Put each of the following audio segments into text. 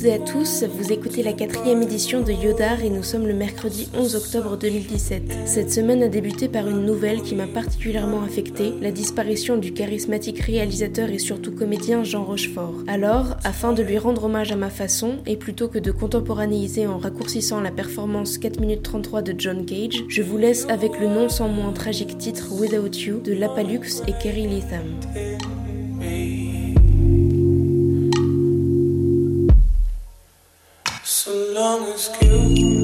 toutes et à tous, vous écoutez la quatrième édition de Yodar et nous sommes le mercredi 11 octobre 2017. Cette semaine a débuté par une nouvelle qui m'a particulièrement affectée, la disparition du charismatique réalisateur et surtout comédien Jean Rochefort. Alors, afin de lui rendre hommage à ma façon, et plutôt que de contemporanéiser en raccourcissant la performance 4 minutes 33 de John Cage, je vous laisse avec le non sans moins tragique titre Without You de Lapalux et Kerry Latham. Long you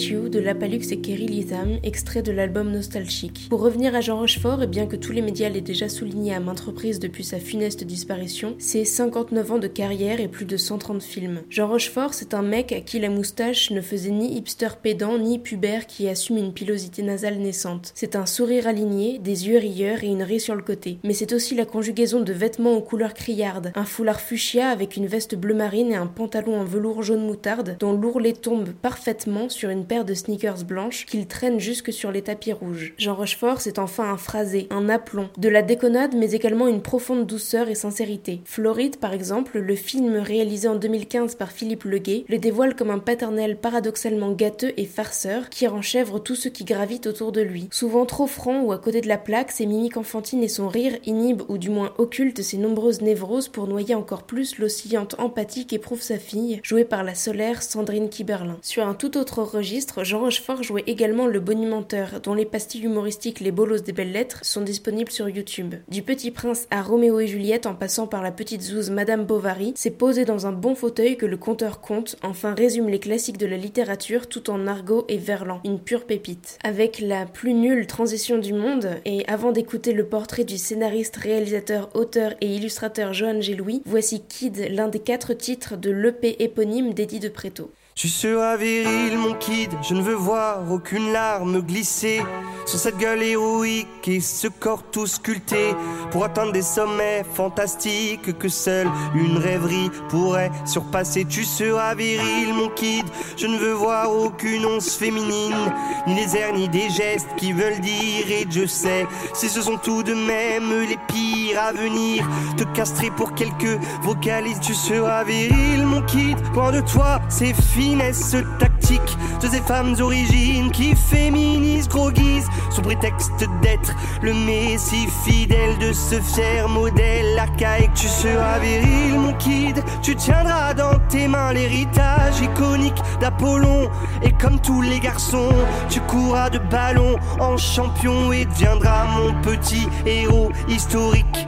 You de Lapalux et Kerry Litham, extrait de l'album Nostalgique. Pour revenir à Jean Rochefort, et bien que tous les médias l'aient déjà souligné à maintes reprises depuis sa funeste disparition, c'est 59 ans de carrière et plus de 130 films. Jean Rochefort, c'est un mec à qui la moustache ne faisait ni hipster pédant ni pubère qui assume une pilosité nasale naissante. C'est un sourire aligné, des yeux rieurs et une raie sur le côté. Mais c'est aussi la conjugaison de vêtements aux couleurs criardes, un foulard fuchsia avec une veste bleu marine et un pantalon en velours jaune moutarde dont l'ourlet tombe parfaitement sur une de sneakers blanches qu'il traîne jusque sur les tapis rouges. Jean Rochefort, c'est enfin un phrasé, un aplomb, de la déconnade mais également une profonde douceur et sincérité. Floride, par exemple, le film réalisé en 2015 par Philippe Leguet, le dévoile comme un paternel paradoxalement gâteux et farceur qui renchèvre tout ce qui gravite autour de lui. Souvent trop franc ou à côté de la plaque, ses mimiques enfantines et son rire inhibe ou du moins occulte ses nombreuses névroses pour noyer encore plus l'oscillante empathie qu'éprouve sa fille, jouée par la solaire Sandrine Kiberlin. Sur un tout autre registre, Jean Rochefort jouait également le bonimenteur, dont les pastilles humoristiques Les Bolos des Belles Lettres sont disponibles sur YouTube. Du Petit Prince à Roméo et Juliette en passant par la petite zouze Madame Bovary, c'est posé dans un bon fauteuil que le conteur compte, enfin résume les classiques de la littérature tout en argot et verlan, une pure pépite. Avec la plus nulle transition du monde, et avant d'écouter le portrait du scénariste, réalisateur, auteur et illustrateur Johan Gélouis, voici Kid, l'un des quatre titres de l'EP éponyme d'Eddie de Préto. Tu seras viril, mon kid, je ne veux voir aucune larme glisser sur cette gueule héroïque et ce corps tout sculpté pour atteindre des sommets fantastiques que seule une rêverie pourrait surpasser. Tu seras viril, mon kid, je ne veux voir aucune once féminine, ni les airs ni des gestes qui veulent dire et je sais si ce sont tout de même les pires à venir. Te castrer pour quelques vocalises, tu seras viril, mon kid, loin de toi, c'est fini finesse tactique de ces femmes origines qui féminisent, gros guise, sous prétexte d'être le messie fidèle de ce fier modèle archaïque. Tu seras viril, mon kid, tu tiendras dans tes mains l'héritage iconique d'Apollon. Et comme tous les garçons, tu courras de ballon en champion et deviendras mon petit héros historique.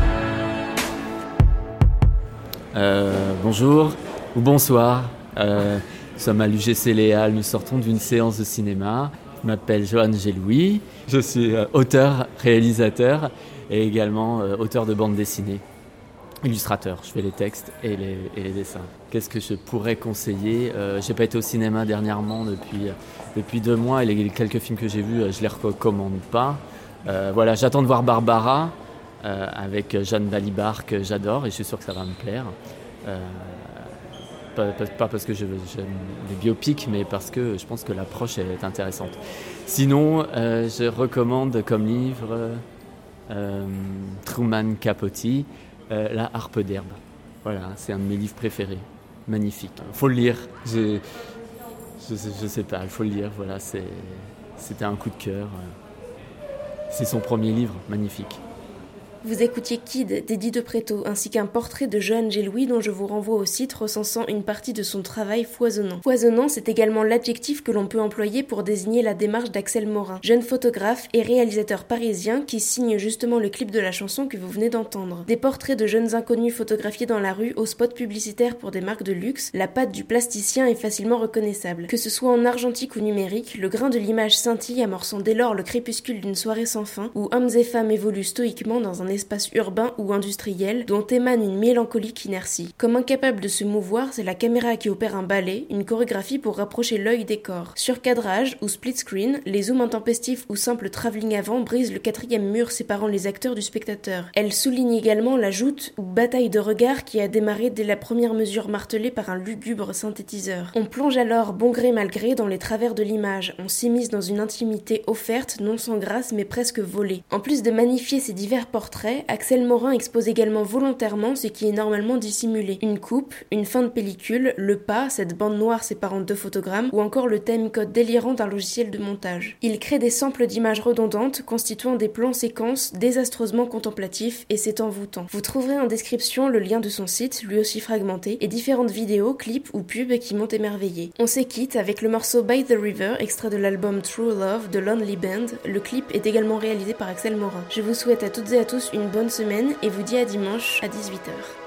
Euh, bonjour ou bonsoir. Euh, nous sommes à l'UGC Léal, nous sortons d'une séance de cinéma. Je m'appelle Johan Gélouis, je suis euh, auteur, réalisateur et également auteur de bande dessinée, illustrateur. Je fais les textes et les, dessins. Qu'est-ce que je pourrais conseiller? J'ai pas été au cinéma dernièrement depuis, depuis deux mois et les quelques films que j'ai vus, je les recommande pas. voilà, j'attends de voir Barbara. Euh, avec Jeanne Balibar que j'adore et je suis sûr que ça va me plaire. pas, parce que j'aime les biopics, mais parce que je pense que l'approche est intéressante. Sinon, je recommande comme livre Truman Capote, La harpe d'herbe. Voilà, c'est un de mes livres préférés. Magnifique. Faut le lire. Je, je, sais pas, il faut le lire. Voilà, c'était un coup de cœur. C'est son premier livre, magnifique. Vous écoutiez Kid d'Eddie de Preto, ainsi qu'un portrait de Joanne Gélouis dont je vous renvoie au site recensant une partie de son travail foisonnant. Foisonnant, c'est également l'adjectif que l'on peut employer pour désigner la démarche d'Axel Morin, jeune photographe et réalisateur parisien qui signe justement le clip de la chanson que vous venez d'entendre. Des portraits de jeunes inconnus photographiés dans la rue, au spot publicitaire pour des marques de luxe, la patte du plasticien est facilement reconnaissable. Que ce soit en argentique ou numérique, le grain de l'image scintille amorçant dès lors le crépuscule d'une soirée sans fin, où hommes et femmes évoluent stoïquement dans un espace urbain ou industriel dont émane une mélancolique inertie. Comme incapable de se mouvoir, c'est la caméra qui opère un ballet, une chorégraphie pour rapprocher l'œil des corps. Surcadrage ou split screen, les zooms intempestifs ou simple travelling avant brisent le quatrième mur séparant les acteurs du spectateur. Elle souligne également la joute ou bataille de regard qui a démarré dès la première mesure martelée par un lugubre synthétiseur. On plonge alors bon gré mal gré dans les travers de l'image, on s'immisce dans une intimité offerte, non sans grâce mais presque volée. En plus de magnifier ces divers portraits, Axel Morin expose également volontairement ce qui est normalement dissimulé. Une coupe, une fin de pellicule, le pas, cette bande noire séparant deux photogrammes, ou encore le time code délirant d'un logiciel de montage. Il crée des samples d'images redondantes constituant des plans séquences désastreusement contemplatifs et c'est envoûtant. Vous trouverez en description le lien de son site, lui aussi fragmenté, et différentes vidéos, clips ou pubs qui m'ont émerveillé. On s'équitte avec le morceau By the River, extrait de l'album True Love de Lonely Band. Le clip est également réalisé par Axel Morin. Je vous souhaite à toutes et à tous une bonne semaine et vous dis à dimanche à 18h.